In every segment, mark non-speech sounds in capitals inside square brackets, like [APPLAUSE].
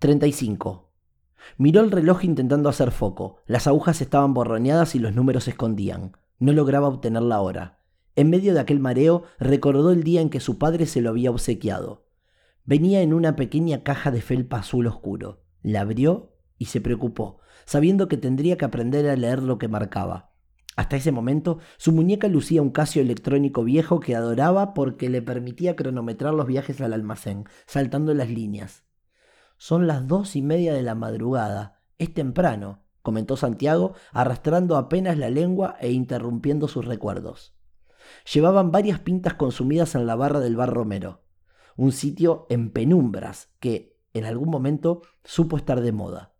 35. Miró el reloj intentando hacer foco. Las agujas estaban borroneadas y los números se escondían. No lograba obtener la hora. En medio de aquel mareo recordó el día en que su padre se lo había obsequiado. Venía en una pequeña caja de felpa azul oscuro. La abrió y se preocupó, sabiendo que tendría que aprender a leer lo que marcaba. Hasta ese momento, su muñeca lucía un casio electrónico viejo que adoraba porque le permitía cronometrar los viajes al almacén, saltando las líneas. Son las dos y media de la madrugada. Es temprano, comentó Santiago, arrastrando apenas la lengua e interrumpiendo sus recuerdos. Llevaban varias pintas consumidas en la barra del bar Romero, un sitio en penumbras que, en algún momento, supo estar de moda.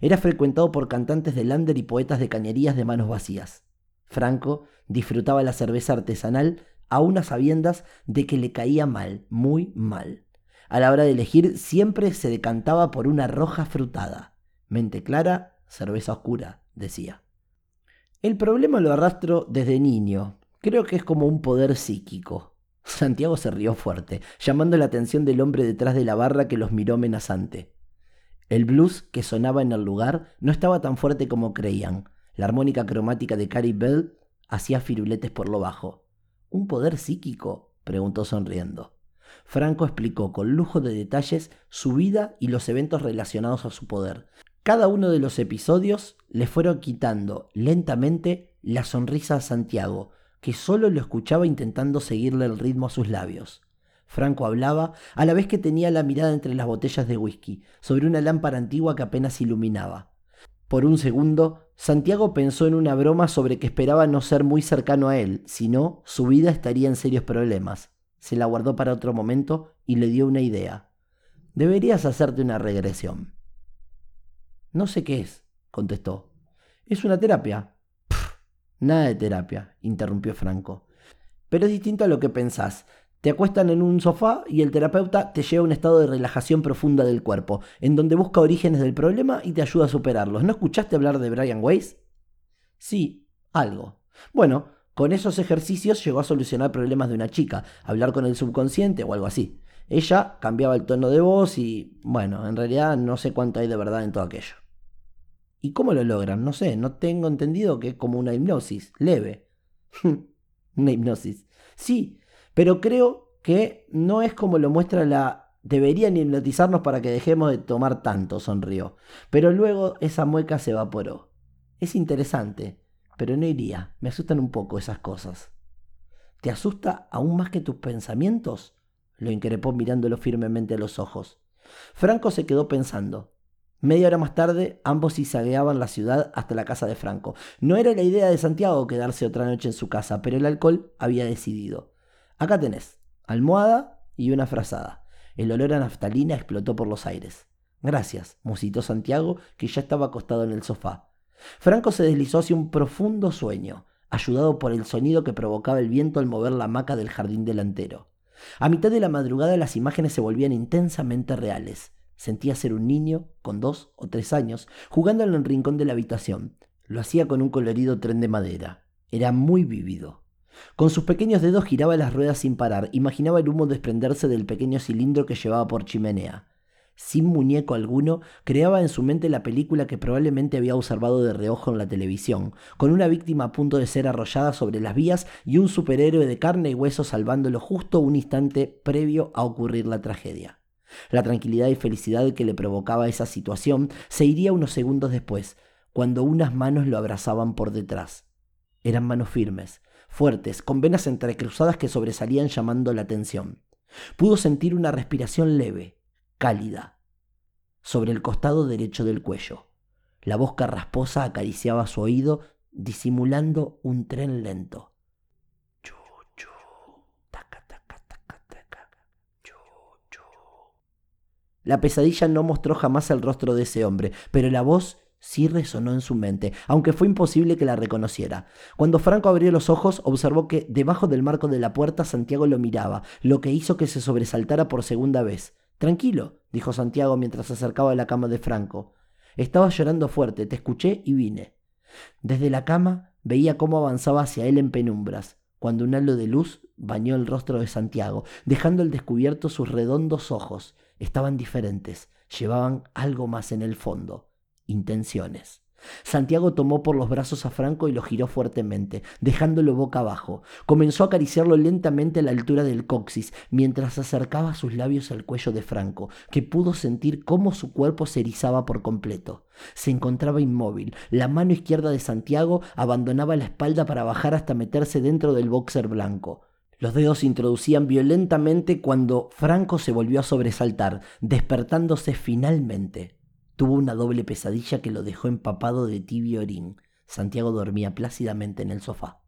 Era frecuentado por cantantes de lander y poetas de cañerías de manos vacías. Franco disfrutaba la cerveza artesanal a unas sabiendas de que le caía mal, muy mal. A la hora de elegir siempre se decantaba por una roja frutada. Mente clara, cerveza oscura, decía. El problema lo arrastro desde niño. Creo que es como un poder psíquico. Santiago se rió fuerte, llamando la atención del hombre detrás de la barra que los miró amenazante. El blues que sonaba en el lugar no estaba tan fuerte como creían. La armónica cromática de Carrie Bell hacía firuletes por lo bajo. ¿Un poder psíquico? preguntó sonriendo. Franco explicó con lujo de detalles su vida y los eventos relacionados a su poder. Cada uno de los episodios le fueron quitando lentamente la sonrisa a Santiago, que solo lo escuchaba intentando seguirle el ritmo a sus labios. Franco hablaba a la vez que tenía la mirada entre las botellas de whisky, sobre una lámpara antigua que apenas iluminaba. Por un segundo, Santiago pensó en una broma sobre que esperaba no ser muy cercano a él, si no, su vida estaría en serios problemas. Se la guardó para otro momento y le dio una idea. Deberías hacerte una regresión. No sé qué es, contestó. Es una terapia. nada de terapia, interrumpió Franco. Pero es distinto a lo que pensás. Te acuestan en un sofá y el terapeuta te lleva a un estado de relajación profunda del cuerpo, en donde busca orígenes del problema y te ayuda a superarlos. ¿No escuchaste hablar de Brian Weiss? Sí, algo. Bueno, con esos ejercicios llegó a solucionar problemas de una chica, hablar con el subconsciente o algo así. Ella cambiaba el tono de voz y, bueno, en realidad no sé cuánto hay de verdad en todo aquello. ¿Y cómo lo logran? No sé, no tengo entendido que es como una hipnosis, leve. [LAUGHS] una hipnosis. Sí, pero creo que no es como lo muestra la... Deberían hipnotizarnos para que dejemos de tomar tanto, sonrió. Pero luego esa mueca se evaporó. Es interesante, pero no iría. Me asustan un poco esas cosas. ¿Te asusta aún más que tus pensamientos? lo increpó mirándolo firmemente a los ojos. Franco se quedó pensando. Media hora más tarde, ambos izagueaban la ciudad hasta la casa de Franco. No era la idea de Santiago quedarse otra noche en su casa, pero el alcohol había decidido. Acá tenés, almohada y una frazada. El olor a naftalina explotó por los aires. Gracias, musitó Santiago, que ya estaba acostado en el sofá. Franco se deslizó hacia un profundo sueño, ayudado por el sonido que provocaba el viento al mover la hamaca del jardín delantero. A mitad de la madrugada las imágenes se volvían intensamente reales. Sentía ser un niño, con dos o tres años, jugando en el rincón de la habitación. Lo hacía con un colorido tren de madera. Era muy vívido. Con sus pequeños dedos giraba las ruedas sin parar, imaginaba el humo desprenderse del pequeño cilindro que llevaba por chimenea. Sin muñeco alguno, creaba en su mente la película que probablemente había observado de reojo en la televisión, con una víctima a punto de ser arrollada sobre las vías y un superhéroe de carne y hueso salvándolo justo un instante previo a ocurrir la tragedia. La tranquilidad y felicidad que le provocaba esa situación se iría unos segundos después, cuando unas manos lo abrazaban por detrás. Eran manos firmes, fuertes, con venas entrecruzadas que sobresalían llamando la atención. Pudo sentir una respiración leve, cálida, sobre el costado derecho del cuello. La voz carrasposa acariciaba su oído, disimulando un tren lento. La pesadilla no mostró jamás el rostro de ese hombre, pero la voz sí resonó en su mente, aunque fue imposible que la reconociera. Cuando Franco abrió los ojos, observó que debajo del marco de la puerta Santiago lo miraba, lo que hizo que se sobresaltara por segunda vez. Tranquilo, dijo Santiago mientras se acercaba a la cama de Franco. Estaba llorando fuerte, te escuché y vine. Desde la cama veía cómo avanzaba hacia él en penumbras, cuando un halo de luz bañó el rostro de Santiago, dejando al descubierto sus redondos ojos. Estaban diferentes, llevaban algo más en el fondo, intenciones. Santiago tomó por los brazos a Franco y lo giró fuertemente, dejándolo boca abajo. Comenzó a acariciarlo lentamente a la altura del coxis, mientras acercaba sus labios al cuello de Franco, que pudo sentir cómo su cuerpo se erizaba por completo. Se encontraba inmóvil. La mano izquierda de Santiago abandonaba la espalda para bajar hasta meterse dentro del boxer blanco. Los dedos se introducían violentamente cuando Franco se volvió a sobresaltar, despertándose finalmente. Tuvo una doble pesadilla que lo dejó empapado de tibio orín. Santiago dormía plácidamente en el sofá.